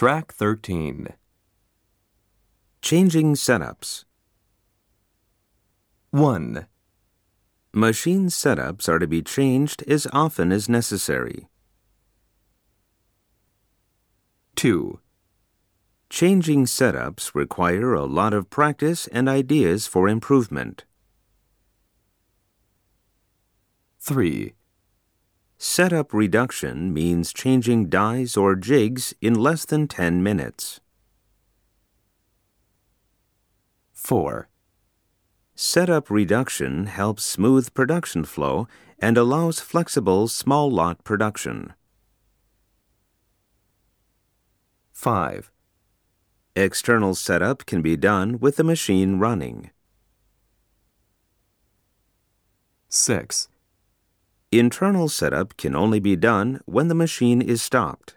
Track 13. Changing setups. 1, Machine setups are to be changed as often as necessary. 2, Changing setups require a lot of practice and ideas for improvement. 3, Setup reduction means changing dies or jigs in less than 10 minutes. 4, Setup reduction helps smooth production flow and allows flexible small lot production. 5, External setup can be done with the machine running. 6, Internal setup can only be done when the machine is stopped.